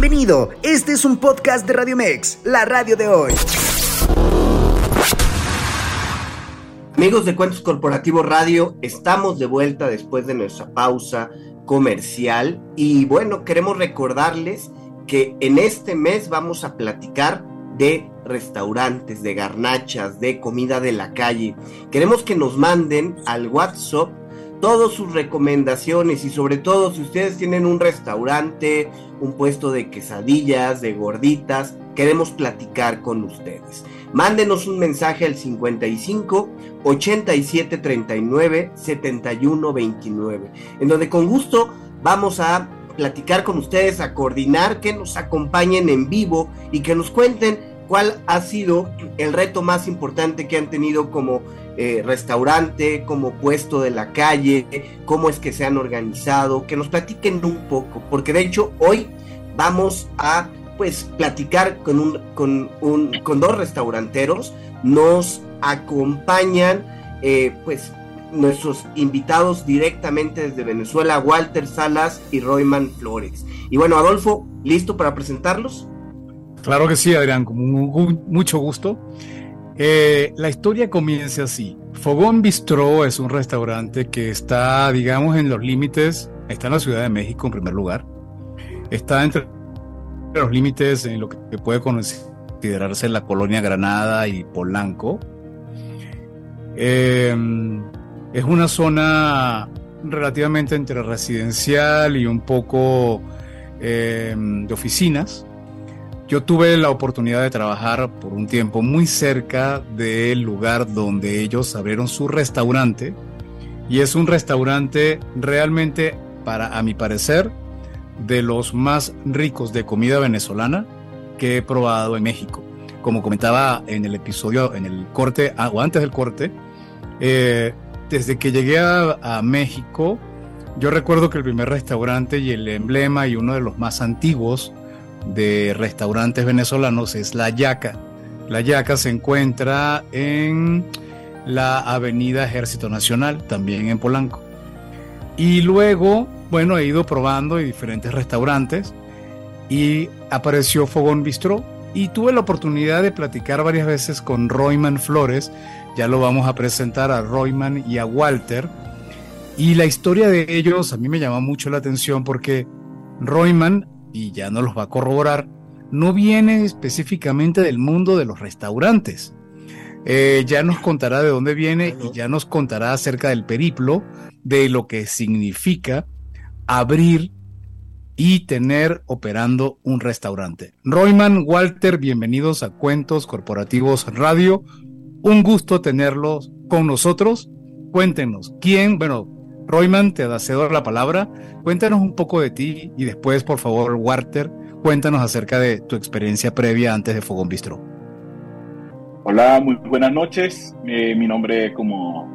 Bienvenido, este es un podcast de Radio Mex, la radio de hoy. Amigos de Cuentos Corporativos Radio, estamos de vuelta después de nuestra pausa comercial y bueno, queremos recordarles que en este mes vamos a platicar de restaurantes, de garnachas, de comida de la calle. Queremos que nos manden al WhatsApp todas sus recomendaciones y sobre todo si ustedes tienen un restaurante, un puesto de quesadillas, de gorditas, queremos platicar con ustedes. Mándenos un mensaje al 55 87 39 71 29, en donde con gusto vamos a platicar con ustedes, a coordinar, que nos acompañen en vivo y que nos cuenten cuál ha sido el reto más importante que han tenido como eh, restaurante, como puesto de la calle, cómo es que se han organizado, que nos platiquen un poco, porque de hecho hoy vamos a pues platicar con un, con un, con dos restauranteros, nos acompañan eh, pues nuestros invitados directamente desde Venezuela, Walter Salas y Royman Flores. Y bueno, Adolfo, ¿listo para presentarlos? Claro que sí, Adrián, con mucho gusto. Eh, la historia comienza así. Fogón Bistró es un restaurante que está, digamos, en los límites, está en la Ciudad de México en primer lugar, está entre los límites en lo que puede considerarse la colonia Granada y Polanco. Em, es una zona relativamente entre residencial y un poco em, de oficinas. Yo tuve la oportunidad de trabajar por un tiempo muy cerca del lugar donde ellos abrieron su restaurante y es un restaurante realmente, para a mi parecer, de los más ricos de comida venezolana que he probado en México. Como comentaba en el episodio, en el corte ah, o antes del corte, eh, desde que llegué a, a México, yo recuerdo que el primer restaurante y el emblema y uno de los más antiguos de restaurantes venezolanos es La Yaca. La Yaca se encuentra en la Avenida Ejército Nacional, también en Polanco. Y luego, bueno, he ido probando diferentes restaurantes y apareció Fogón Bistró y tuve la oportunidad de platicar varias veces con Royman Flores, ya lo vamos a presentar a Royman y a Walter. Y la historia de ellos a mí me llama mucho la atención porque Royman y ya no los va a corroborar, no viene específicamente del mundo de los restaurantes. Eh, ya nos contará de dónde viene y ya nos contará acerca del periplo, de lo que significa abrir y tener operando un restaurante. Royman, Walter, bienvenidos a Cuentos Corporativos Radio. Un gusto tenerlos con nosotros. Cuéntenos, ¿quién, bueno, Royman, te cedo la palabra. Cuéntanos un poco de ti y después, por favor, Walter, cuéntanos acerca de tu experiencia previa antes de Fogón Bistro. Hola, muy buenas noches. Eh, mi nombre, como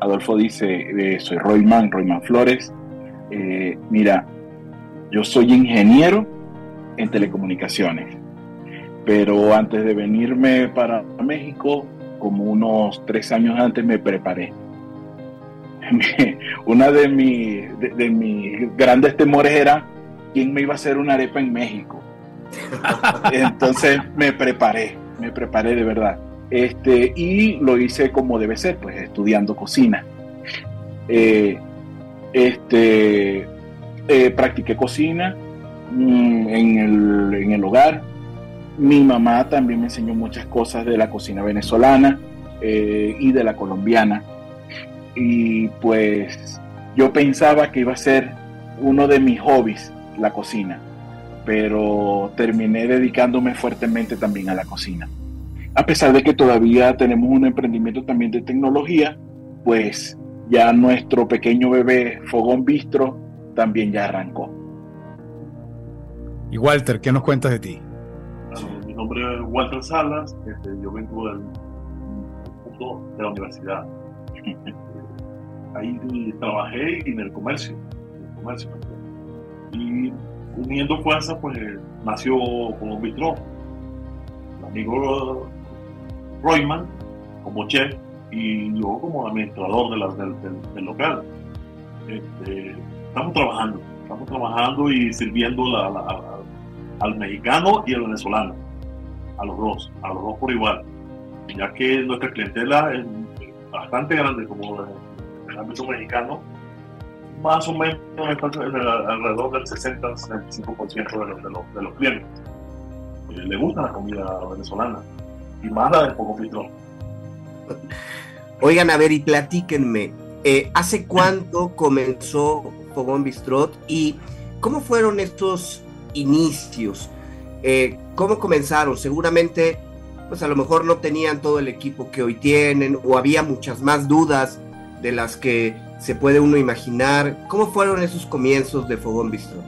Adolfo dice, eh, soy Royman, Royman Flores. Eh, mira, yo soy ingeniero en telecomunicaciones, pero antes de venirme para México, como unos tres años antes, me preparé una de, de, mis grandes temores era quién me iba a hacer una arepa en México. Entonces me preparé, me preparé de verdad. Este, y lo hice como debe ser, pues estudiando cocina. Eh, este, eh, practiqué cocina mm, en, el, en el hogar. Mi mamá también me enseñó muchas cosas de la cocina venezolana eh, y de la colombiana y pues yo pensaba que iba a ser uno de mis hobbies, la cocina, pero terminé dedicándome fuertemente también a la cocina. A pesar de que todavía tenemos un emprendimiento también de tecnología, pues ya nuestro pequeño bebé Fogón Bistro también ya arrancó. Y Walter, ¿qué nos cuentas de ti? mi nombre es Walter Salas, este, yo vengo del mundo de la universidad. ahí trabajé en el comercio, comercio. Y uniendo fuerzas, pues nació como Bistró. Mi amigo Royman como chef y yo como administrador del, local. Este, estamos trabajando, estamos trabajando y sirviendo al mexicano y al venezolano, a los dos, a los dos por igual, ya que nuestra clientela es bastante grande como en el ámbito mexicano, más o menos alrededor del 60-65% de los, de, los, de los clientes. Eh, le gusta la comida venezolana y más la de poco Oigan, a ver y platíquenme, eh, ¿hace cuánto comenzó Fogón Bistrot y cómo fueron estos inicios? Eh, ¿Cómo comenzaron? Seguramente, pues a lo mejor no tenían todo el equipo que hoy tienen o había muchas más dudas de las que se puede uno imaginar. ¿Cómo fueron esos comienzos de Fogón Bistrot?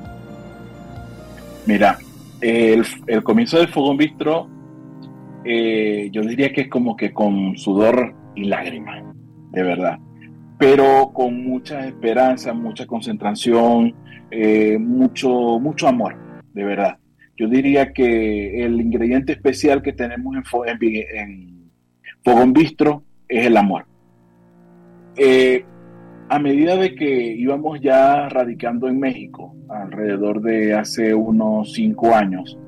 Mira, el, comienzo del Fogón Bistro, eh, yo diría que es como que con sudor y lágrimas, de verdad. Pero con mucha esperanza, mucha concentración, eh, mucho, mucho amor, de verdad. Yo diría que el ingrediente especial que tenemos en, en, Fogón Bistro es el amor. Eh, a medida de que íbamos ya radicando en México, alrededor de hace unos cinco años,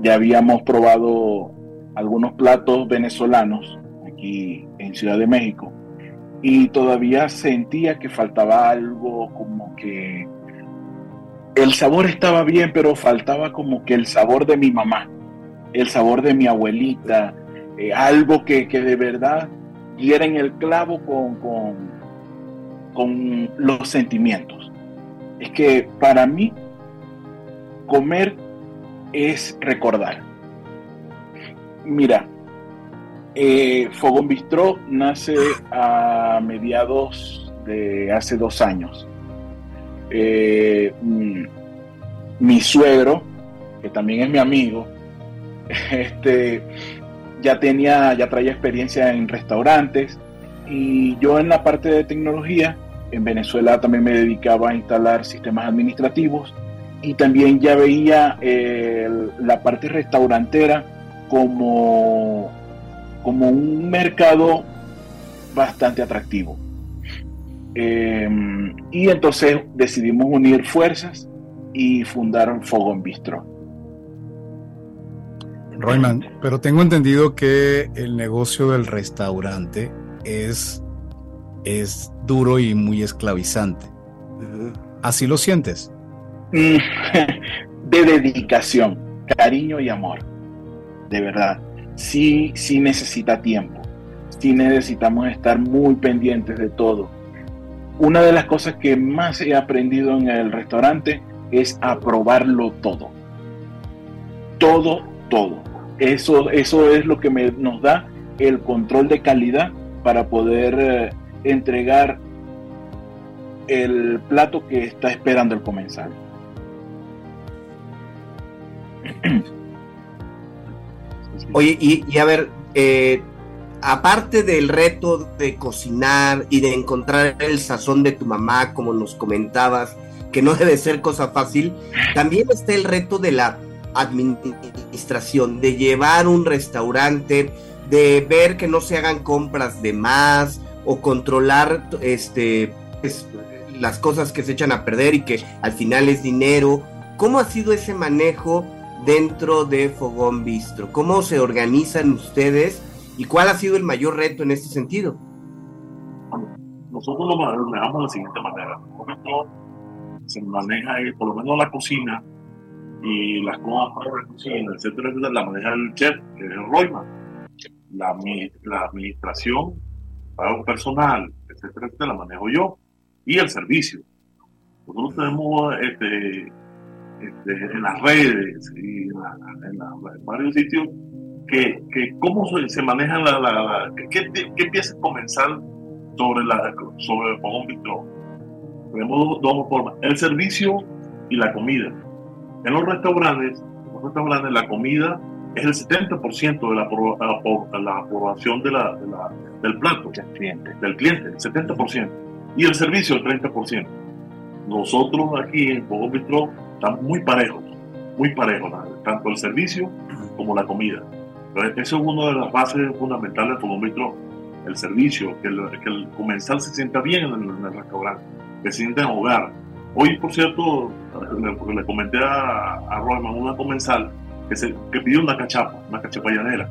ya habíamos probado algunos platos venezolanos aquí en Ciudad de México. Y todavía sentía que faltaba algo como que el sabor estaba bien, pero faltaba como que el sabor de mi mamá, el sabor de mi abuelita, eh, algo que, que, de verdad diera en el clavo con, con con los sentimientos. Es que para mí comer es recordar. Mira, eh, Fogón Bistró nace a mediados de hace dos años. Eh, mm, mi suegro, que también es mi amigo, este, ya tenía, ya traía experiencia en restaurantes y yo en la parte de tecnología en Venezuela también me dedicaba a instalar sistemas administrativos y también ya veía eh, la parte restaurantera como, como un mercado bastante atractivo. Em, y entonces decidimos unir fuerzas y fundar Fogón Bistro. Royman, pero tengo entendido que el negocio del restaurante es es duro y muy esclavizante. ¿Así lo sientes? Mm, de dedicación, cariño y amor. De verdad. Sí, sí necesita tiempo. Sí necesitamos estar muy pendientes de todo. Una de las cosas que más he aprendido en el restaurante es aprobarlo todo. Todo, todo. Eso, eso es lo que nos da el control de calidad para poder eh, entregar el plato que está esperando el comensal. Oye, y, a ver, eh, aparte del reto de cocinar y de encontrar el sazón de tu mamá, como nos comentabas, que no debe ser cosa fácil, también está el reto de la administración, de llevar un restaurante, de ver que no se hagan compras de más, o controlar este, pues, las cosas que se echan a perder y que al final es dinero. ¿Cómo ha sido ese manejo dentro de Fogón Bistro? ¿Cómo se organizan ustedes y cuál ha sido el mayor reto en este sentido? Nosotros lo manejamos de la siguiente manera. se maneja, por lo menos la cocina y las cosas para la cocina, etcétera, la maneja el chef, que es el Royman. La, la administración pago personal, etcétera, etcétera, la manejo yo. Y el servicio. Nosotros tenemos este, este, en las redes y en, varios sitios que, que cómo se, maneja la, la, qué, empieza a comenzar sobre la sobre el Tenemos dos, formas, el servicio y la comida. En los restaurantes, en los restaurantes la comida es el 70% de la, la, aprobación de la, del plato del cliente, del cliente, el 70%, y el servicio el 30%. Nosotros aquí en Bistro estamos muy parejos, muy parejos, tanto el servicio como la comida. Entonces, eso es una de las bases fundamentales de Fogón Bistro, el servicio, que el, que el comensal se sienta bien en el, restaurante, que se sienta en hogar. Hoy, por cierto, le, comenté a, a Roman, una comensal, que, se, que pidió una cachapa, una cachapa llanera,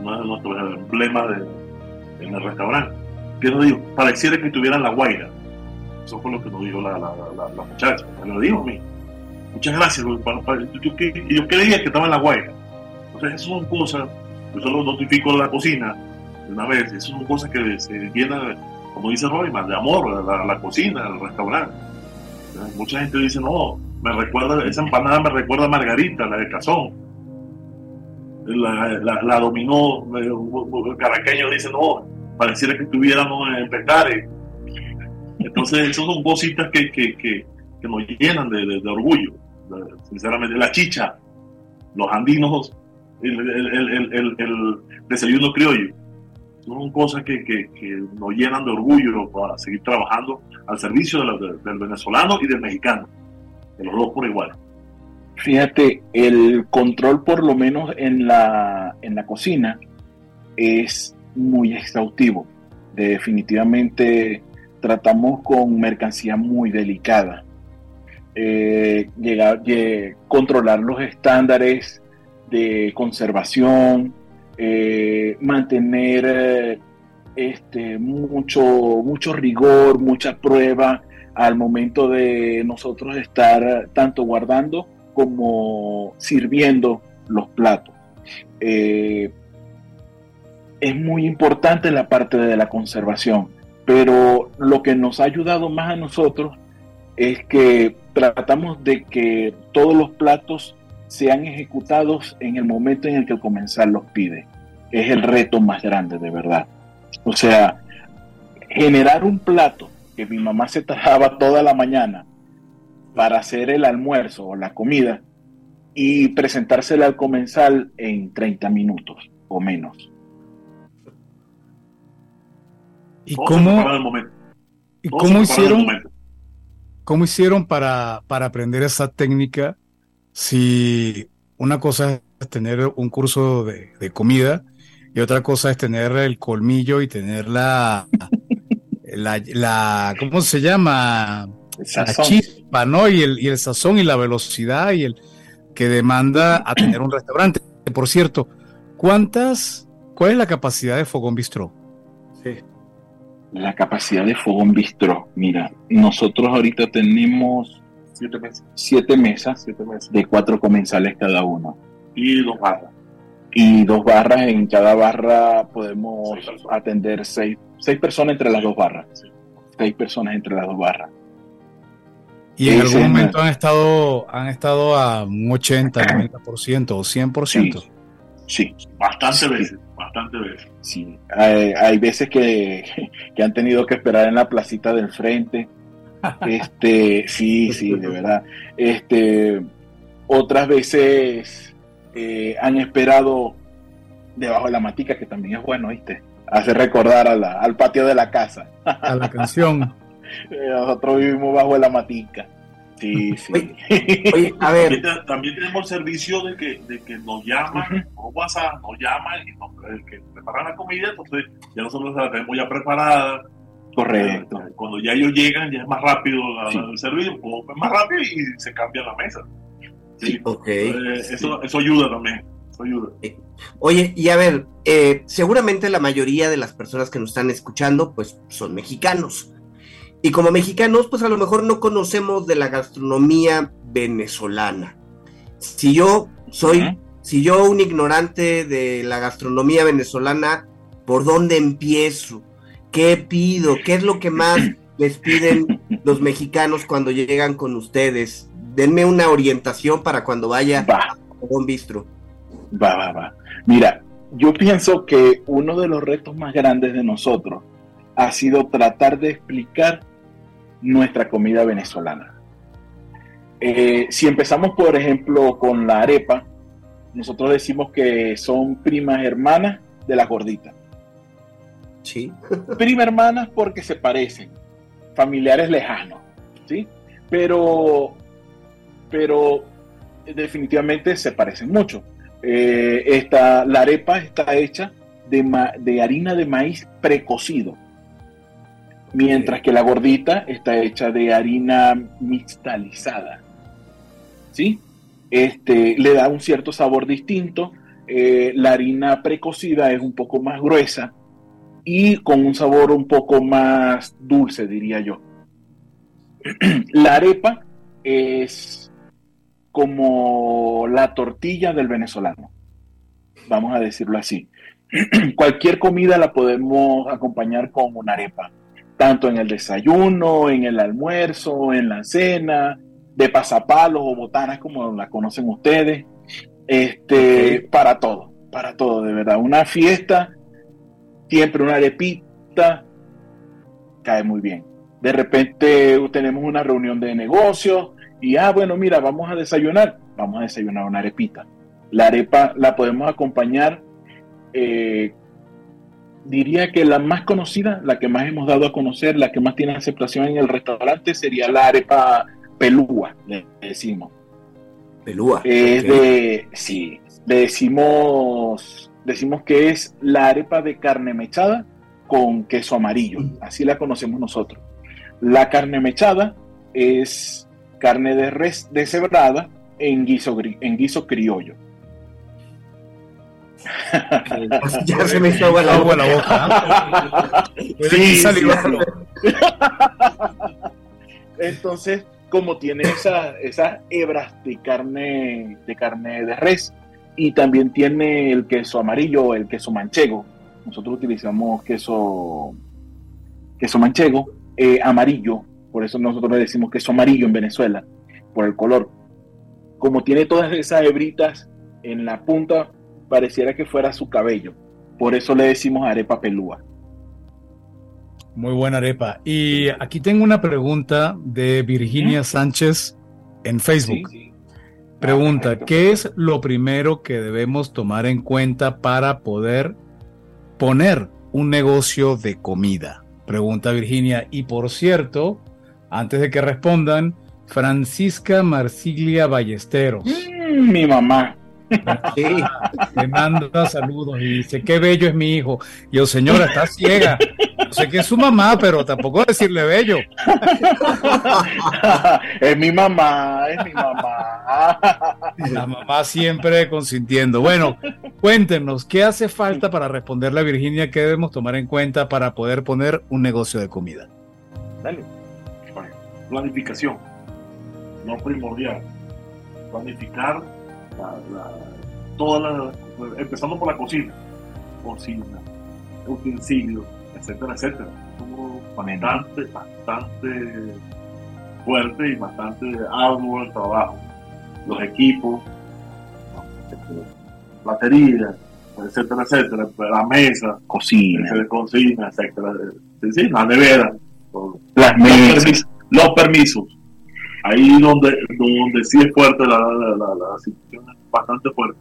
uno de nuestros emblemas de, en el restaurante. Que nos dijo, pareciera que tuvieran la guaira. Eso fue lo que nos dijo la, la, la, la muchacha. Me lo dijo a mí. Muchas gracias. Yo, yo creía que estaba en la guaira. Entonces, eso son cosas, yo solo notifico la cocina de una vez, eso son cosas que se llenan, como dice Royman, de amor, la, la cocina, el restaurante. Mucha gente dice, no, me recuerda, esa empanada me recuerda a Margarita, la de Cazón. La, la, la dominó, el caraqueño dice, no, pareciera que estuviéramos en Petare. Entonces, esas son cositas que, que, que, que nos llenan de, de, orgullo, sinceramente. La chicha, los andinos el, el, desayuno criollo. Son cosas que, que, nos llenan de orgullo para seguir trabajando al servicio del venezolano y del mexicano, de los dos por igual. Fíjate, el control por lo menos en la, en la cocina es muy exhaustivo. Definitivamente tratamos con mercancía muy delicada. Eh, llegar, controlar los estándares de conservación, eh, mantener eh, este, mucho, mucho rigor, mucha prueba al momento de nosotros estar tanto guardando como sirviendo los platos. Eh, es muy importante la parte de la conservación, pero lo que nos ha ayudado más a nosotros es que tratamos de que todos los platos sean ejecutados en el momento en el que el comensal los pide. Es el reto más grande, de verdad. O sea, generar un plato que mi mamá se trabajaba toda la mañana para hacer el almuerzo o la comida y presentársela al comensal en 30 minutos o menos. ¿Y cómo, ¿y cómo hicieron, cómo hicieron para, para aprender esa técnica si una cosa es tener un curso de, comida y otra cosa es tener el colmillo y tener la, la, ¿cómo se llama? La chispa, ¿no? Y el, y el sazón y la velocidad y el que demanda a tener un restaurante. Por cierto, ¿cuántas, cuál es la capacidad de Fogón Bistró? Sí. La capacidad de Fogón Bistró, mira, nosotros ahorita tenemos Siete mesas. Siete mesas, de cuatro comensales cada uno. Y dos barras. Y dos barras, en cada barra podemos atender seis, seis personas entre las dos barras. Seis personas entre las dos barras. ¿Y en algún momento han estado, han estado a un 80, 90% o 100%? Sí, sí. Bastante veces, bastante veces. Sí, hay, hay veces que, que, han tenido que esperar en la placita del frente este, sí, sí, de verdad. Este, otras veces eh, han esperado debajo de la matica, que también es bueno, ¿viste? Hace recordar al patio de la casa. A la canción. Nosotros vivimos bajo de la matica. Sí, sí. Oye, a ver. También, tenemos el servicio de que, de que nos llaman por WhatsApp, nos llaman y nos que preparan la comida, entonces ya nosotros la tenemos ya preparada Correcto. Cuando ya ellos llegan, ya es más rápido el servicio, pues, más rápido y se cambia la mesa. Sí, eso, eso ayuda también. Eso ayuda. Oye, y a ver, eh, seguramente la mayoría de las personas que nos están escuchando, pues son mexicanos. Y como mexicanos, pues a lo mejor no conocemos de la gastronomía venezolana. Si yo soy, si yo un ignorante de la gastronomía venezolana, ¿por dónde empiezo? ¿Qué pido? ¿Qué es lo que más les piden los mexicanos cuando llegan con ustedes? Denme una orientación para cuando vaya a un bistro. Va, va, va. Mira, yo pienso que uno de los retos más grandes de nosotros ha sido tratar de explicar nuestra comida venezolana. Eh, si empezamos, por ejemplo, con la arepa, nosotros decimos que son primas hermanas de la gordita. Sí. Prima hermanas porque se parecen, familiares lejanos, ¿sí? Pero, pero definitivamente se parecen mucho. Eh, esta, la arepa está hecha de, de, harina de maíz precocido, mientras que la gordita está hecha de harina mixtalizada. ¿sí? Este, le da un cierto sabor distinto. Eh, la harina precocida es un poco más gruesa y con un sabor un poco más dulce, diría yo. la arepa es como la tortilla del venezolano, vamos a decirlo así. Cualquier comida la podemos acompañar con una arepa, tanto en el desayuno, en el almuerzo, en la cena, de pasapalos o botanas como la conocen ustedes, este, para todo, para todo, de verdad. Una fiesta, siempre una arepita, cae muy bien. De repente tenemos una reunión de negocios y, ah, bueno, mira, vamos a desayunar, vamos a desayunar una arepita. La arepa la podemos acompañar, eh, diría que la más conocida, la que más hemos dado a conocer, la que más tiene aceptación en el restaurante sería la arepa pelúa, le decimos. Pelúa. Es de, sí, le decimos, decimos que es la arepa de carne mechada con queso amarillo, así la conocemos nosotros. La carne mechada es carne de res deshebrada en guiso, en guiso criollo. ya se me hizo agua la boca. sí, Entonces, como tiene esas hebras de carne, de carne de res y también tiene el queso amarillo, el queso manchego. Nosotros utilizamos queso, queso manchego eh, amarillo, por eso nosotros le decimos queso amarillo en Venezuela, por el color. Como tiene todas esas hebritas en la punta, pareciera que fuera su cabello. Por eso le decimos arepa pelúa. Muy buena arepa. Y aquí tengo una pregunta de Virginia Sánchez en Facebook. Pregunta, ¿qué es lo primero que debemos tomar en cuenta para poder poner un negocio de comida? Pregunta Virginia. Y por cierto, antes de que respondan, Francisca Marsiglia Ballesteros. Mm, mi mamá. Sí, me manda saludos y dice, qué bello es mi hijo. Y yo, señora, está ciega. Sé que es su mamá, pero tampoco decirle bello. es mi mamá, es mi mamá. La mamá siempre consintiendo. Bueno, cuéntenos, ¿qué hace falta para responderle a Virginia? ¿Qué debemos tomar en cuenta para poder poner un negocio de comida? Dale. Planificación, no primordial. Planificar toda empezando por la cocina, cocina, utensilios, etcétera, etcétera. bastante, bastante fuerte y bastante arduo el trabajo. Los equipos, baterías, etcétera, etcétera, la mesa, cocina, cocina, etcétera, sí, la nevera, las mesas, los permisos, ahí donde, donde sí es fuerte la, la, la, situación es bastante fuerte.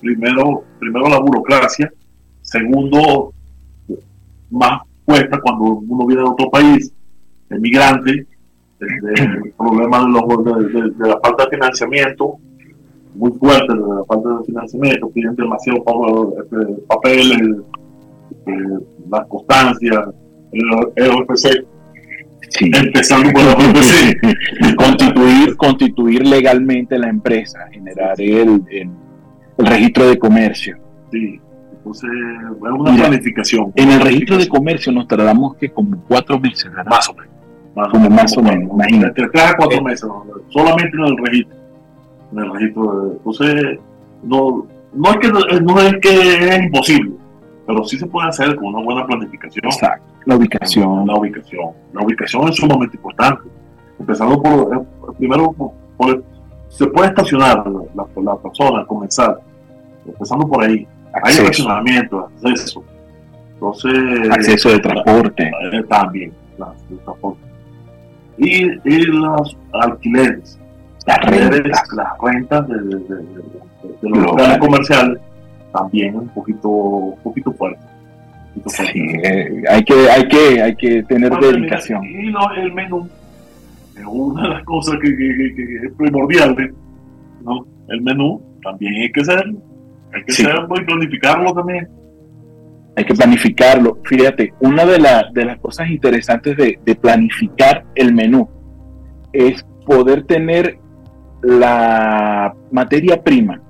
Primero, primero la burocracia, segundo, más cuesta cuando uno viene de otro país, emigrante, el problema de, los, de, la falta de financiamiento, muy fuerte de la falta de financiamiento, piden demasiado papel, el, la constancia, el, el OPC Empezando por la constituir, constituir legalmente la empresa, generar el, el, registro de comercio. Sí, entonces es una planificación. En el registro de comercio nos tardamos que como cuatro meses, Más o menos. Más como más o menos, imagínate. Cada cuatro eh. meses, solamente en el registro. En el registro. entonces, no, no, es que, no es que es imposible, pero sí se puede hacer con una buena planificación. Exacto. La ubicación. La ubicación. La ubicación es sumamente importante. Empezando por, eh, primero, por, se puede estacionar la, la, persona, comenzar, empezando por ahí. Hay estacionamiento, acceso. Entonces, acceso de transporte. Eh, también, de transporte. Y, y los alquileres. Las rentas. Las rentas de, de, de, de los locales comerciales también un poquito, un poquito fuerte. Sí, eh, hay, que, hay, que, hay que tener dedicación. Y no, el menú es una de las cosas que, que, es primordial. ¿no? El menú también hay que ser, hay que y planificarlo también. Hay que planificarlo. Fíjate, una de, de las cosas interesantes de, de planificar el menú es poder tener la materia prima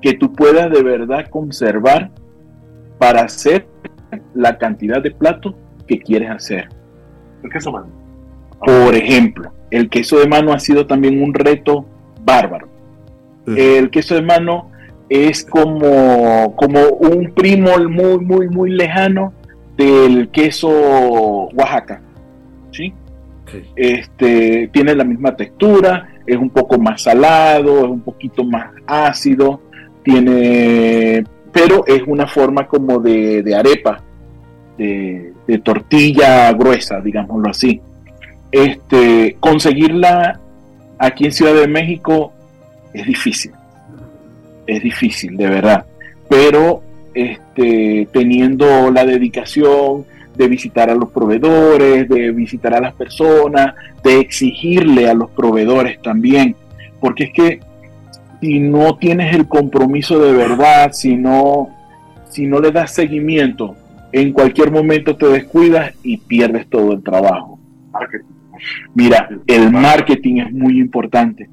que tú puedas de verdad conservar para hacer la cantidad de platos que quieres hacer. El queso mano. Por ejemplo, el queso de mano ha sido también un reto bárbaro. El queso de mano es como, como un primo muy, muy, muy lejano del queso Oaxaca. ¿sí? Este, tiene la misma textura, es un poco más salado, es un poquito más ácido, tiene, pero es una forma como de, arepa, de, tortilla gruesa, digámoslo así. Este, conseguirla aquí en Ciudad de México es difícil, es difícil, de verdad, pero este, teniendo la dedicación, de visitar a los proveedores, de visitar a las personas, de exigirle a los proveedores también, porque es que si no tienes el compromiso de verdad, si no, si no le das seguimiento, en cualquier momento te descuidas y pierdes todo el trabajo. Mira, el marketing es muy importante.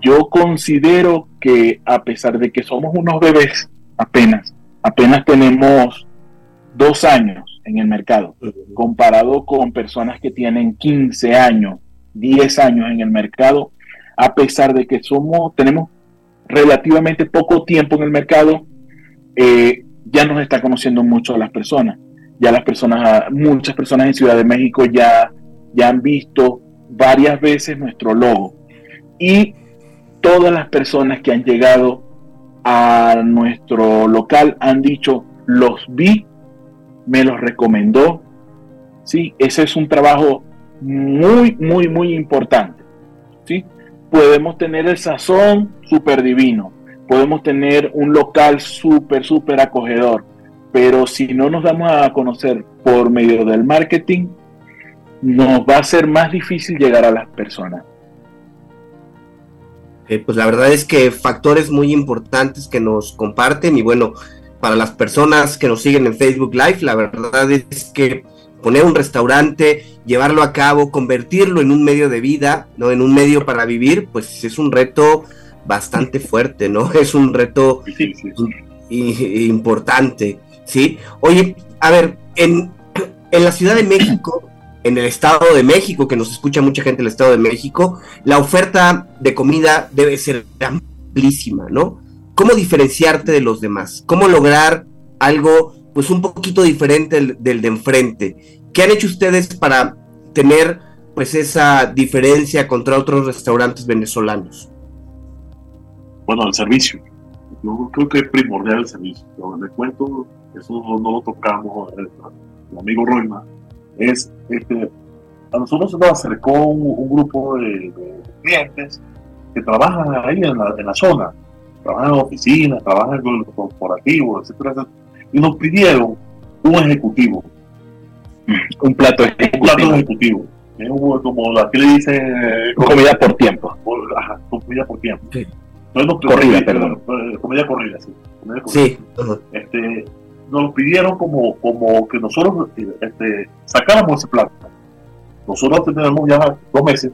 Yo considero que a pesar de que somos unos bebés, apenas, apenas tenemos dos años en el mercado, comparado con personas que tienen 15 años, 10 años en el mercado, a pesar de que somos, tenemos relativamente poco tiempo en el mercado, eh, ya nos está conociendo mucho a las personas. Ya las personas, muchas personas en Ciudad de México ya, ya han visto varias veces nuestro logo. Y todas las personas que han llegado a nuestro local han dicho, los vi me los recomendó. ¿sí? Ese es un trabajo muy, muy, muy importante. ¿sí? Podemos tener el sazón súper divino, podemos tener un local súper, súper acogedor, pero si no nos damos a conocer por medio del marketing, nos va a ser más difícil llegar a las personas. Pues la verdad es que factores muy importantes que nos comparten y bueno, para las personas que nos siguen en Facebook Live, la verdad es que poner un restaurante, llevarlo a cabo, convertirlo en un medio de vida, ¿no? En un medio para vivir, pues es un reto bastante fuerte, ¿no? Es un reto importante, ¿sí? Oye, a ver, en, en la Ciudad de México, en el Estado de México, que nos escucha mucha gente del Estado de México, la oferta de comida debe ser amplísima, ¿no? cómo diferenciarte de los demás, cómo lograr algo pues un poquito diferente del, de enfrente. ¿Qué han hecho ustedes para tener pues esa diferencia contra otros restaurantes venezolanos? Bueno, el servicio. Yo creo que es primordial el servicio. Les cuento, eso no, lo tocamos, el, amigo Roima, es, este, a nosotros nos acercó un, grupo de, clientes que trabajan ahí en la, en la zona trabajan en oficinas, trabajan en el corporativo, etcétera, y nos pidieron un ejecutivo. Un plato ejecutivo. Un plato ejecutivo. Es como aquí le dicen. Eh, comida por tiempo. Ajá, comida por tiempo. Sí. corrida, perdón. Eh, comida corrida, sí. Sí. Este, nos lo pidieron como, como que nosotros este, sacáramos ese plato. Nosotros tenemos ya dos meses.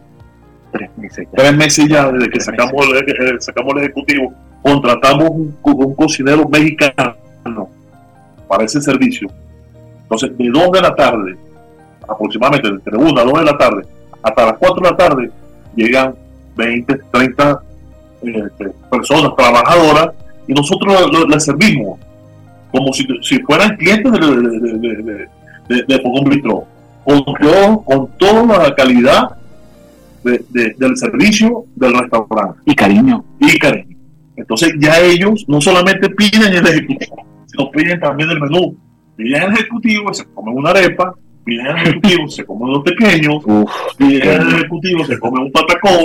Tres meses ya. Tres meses ya desde que sacamos el, sacamos el ejecutivo contratamos un, cocinero mexicano para ese servicio. Entonces, de 2 de la tarde, aproximadamente entre 1 a 2 de la tarde, hasta las 4 de la tarde, llegan 20, 30 este, personas trabajadoras y nosotros les servimos como si, fueran clientes de, de, de, de, con, con toda la calidad del servicio del restaurante. Y cariño. Y cariño. Entonces ya ellos no solamente piden el ejecutivo, sino piden también el menú. Piden el ejecutivo, se comen una arepa, piden el ejecutivo, se comen unos pequeños, piden el ejecutivo, se comen un patacón,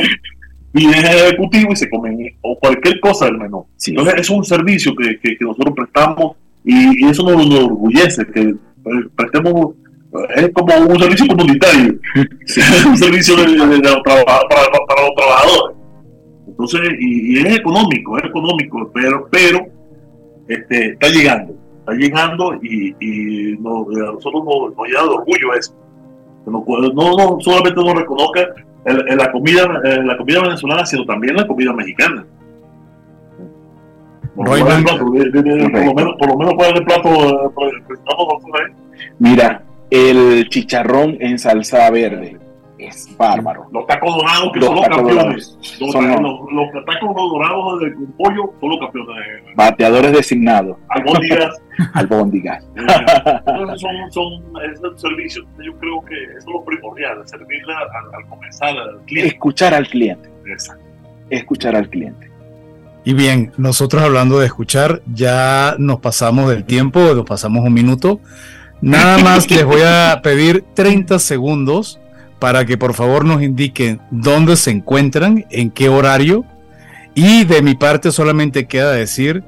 piden el ejecutivo y se comen o cualquier cosa del menú. Entonces es un servicio que, que, nosotros prestamos y, eso nos, orgullece, que eh, prestemos es como un servicio comunitario, un servicio de, para, para los trabajadores. Entonces, y, es económico, es económico, pero, pero este, está llegando, está llegando y, y a nosotros nos, nos, llena de orgullo eso. No, no, solamente no reconozca la, comida, la comida venezolana, sino también la comida mexicana. Por, lo, menos, por lo menos el plato. Mira, el chicharrón en salsa verde es bárbaro. Los tacos dorados que son los campeones. Los, los, tacos dorados de pollo son los campeones. Bateadores designados. Albóndigas. Albóndigas. Entonces son, son servicios, yo creo que eso es lo primordial, servirle al, al comenzar al cliente. Escuchar al cliente. Exacto. Escuchar al cliente. Y bien, nosotros hablando de escuchar, ya nos pasamos del tiempo, nos pasamos un minuto. Nada más les voy a pedir 30 segundos para que por favor nos indiquen dónde se encuentran, en qué horario. Y de mi parte solamente queda decir,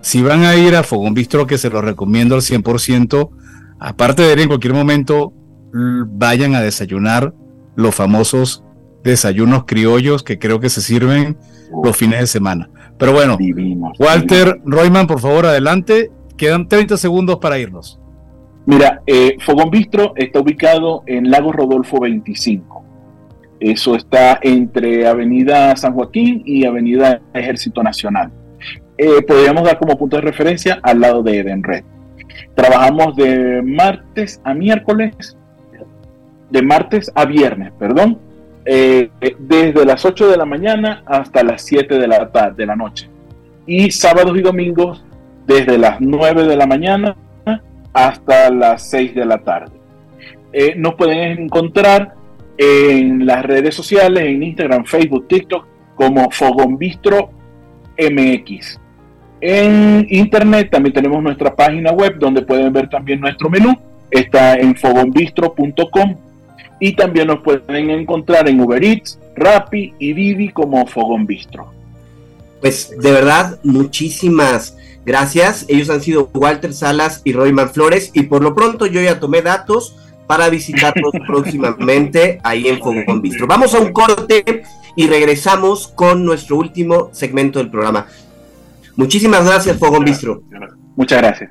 si van a ir a Fogón Bistro, que se lo recomiendo al 100%, aparte de ir en cualquier momento, vayan a desayunar los famosos desayunos criollos que creo que se sirven los fines de semana. Pero bueno, Walter Royman, por favor, adelante. Quedan 30 segundos para irnos. Mira, eh, Fogón Bistro está ubicado en Lago Rodolfo 25. Eso está entre Avenida San Joaquín y Avenida Ejército Nacional. Eh, podríamos dar como punto de referencia al lado de Eden Red. Trabajamos de martes a miércoles, de martes a viernes, perdón, eh, desde las 8 de la mañana hasta las 7 de la tarde, de la noche. Y sábados y domingos desde las 9 de la mañana hasta las 6 de la tarde. Eh, nos pueden encontrar en las redes sociales, en Instagram, Facebook, TikTok, como Fogón Bistro MX. En internet también tenemos nuestra página web donde pueden ver también nuestro menú. Está en fogonbistro.com y también nos pueden encontrar en Uber Eats, Rappi y Vivi como Fogón Bistro. Pues de verdad, muchísimas Gracias, ellos han sido Walter Salas y Royman Flores y por lo pronto yo ya tomé datos para visitarlos próximamente ahí en Fogón Bistro. Vamos a un corte y regresamos con nuestro último segmento del programa. Muchísimas gracias, Fogón Bistro. Muchas gracias.